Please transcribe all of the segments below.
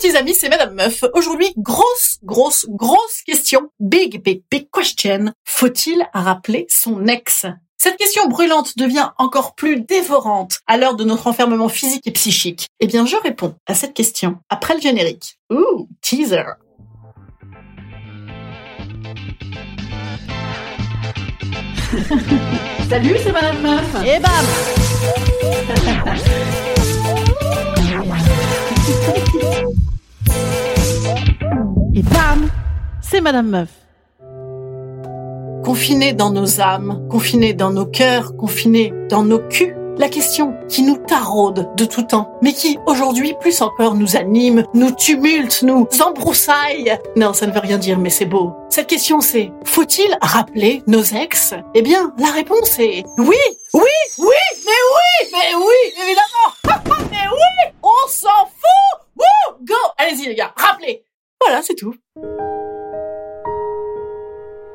Petits amis, c'est Madame Meuf. Aujourd'hui, grosse, grosse, grosse question. Big, big, big question. Faut-il rappeler son ex? Cette question brûlante devient encore plus dévorante à l'heure de notre enfermement physique et psychique. Eh bien, je réponds à cette question après le générique. Ouh, teaser. Salut, c'est Madame Meuf. Et bam Et bam C'est Madame Meuf. Confinés dans nos âmes, confinés dans nos cœurs, confinés dans nos culs, la question qui nous taraude de tout temps, mais qui aujourd'hui plus encore nous anime, nous tumulte, nous embroussaille. Non, ça ne veut rien dire, mais c'est beau. Cette question c'est, faut-il rappeler nos ex? Eh bien, la réponse est oui, oui, oui, mais oui, mais oui, évidemment.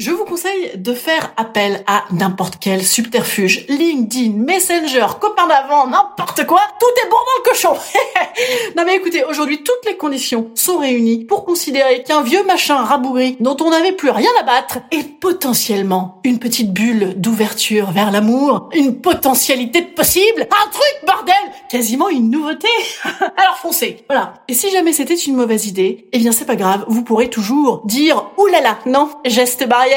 Je vous conseille de faire appel à n'importe quel subterfuge, LinkedIn, Messenger, copain d'avant, n'importe quoi, tout est bon dans le cochon. non mais écoutez, aujourd'hui toutes les conditions sont réunies pour considérer qu'un vieux machin rabougri dont on n'avait plus rien à battre est potentiellement une petite bulle d'ouverture vers l'amour, une potentialité de possible, un truc bordel, quasiment une nouveauté. Alors foncez, voilà. Et si jamais c'était une mauvaise idée, eh bien c'est pas grave, vous pourrez toujours dire oulala, non, geste barrière.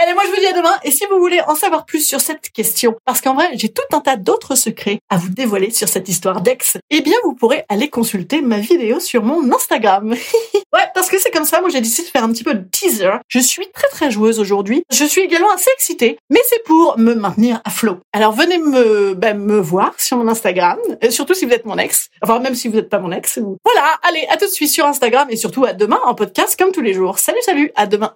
Allez, moi je vous dis à demain. Et si vous voulez en savoir plus sur cette question, parce qu'en vrai j'ai tout un tas d'autres secrets à vous dévoiler sur cette histoire d'ex, eh bien vous pourrez aller consulter ma vidéo sur mon Instagram. ouais, parce que c'est comme ça. Moi j'ai décidé de faire un petit peu de teaser. Je suis très très joueuse aujourd'hui. Je suis également assez excitée, mais c'est pour me maintenir à flot. Alors venez me ben, me voir sur mon Instagram, et surtout si vous êtes mon ex. Enfin même si vous n'êtes pas mon ex. Voilà. Allez, à tout de suite sur Instagram et surtout à demain en podcast comme tous les jours. Salut salut, à demain.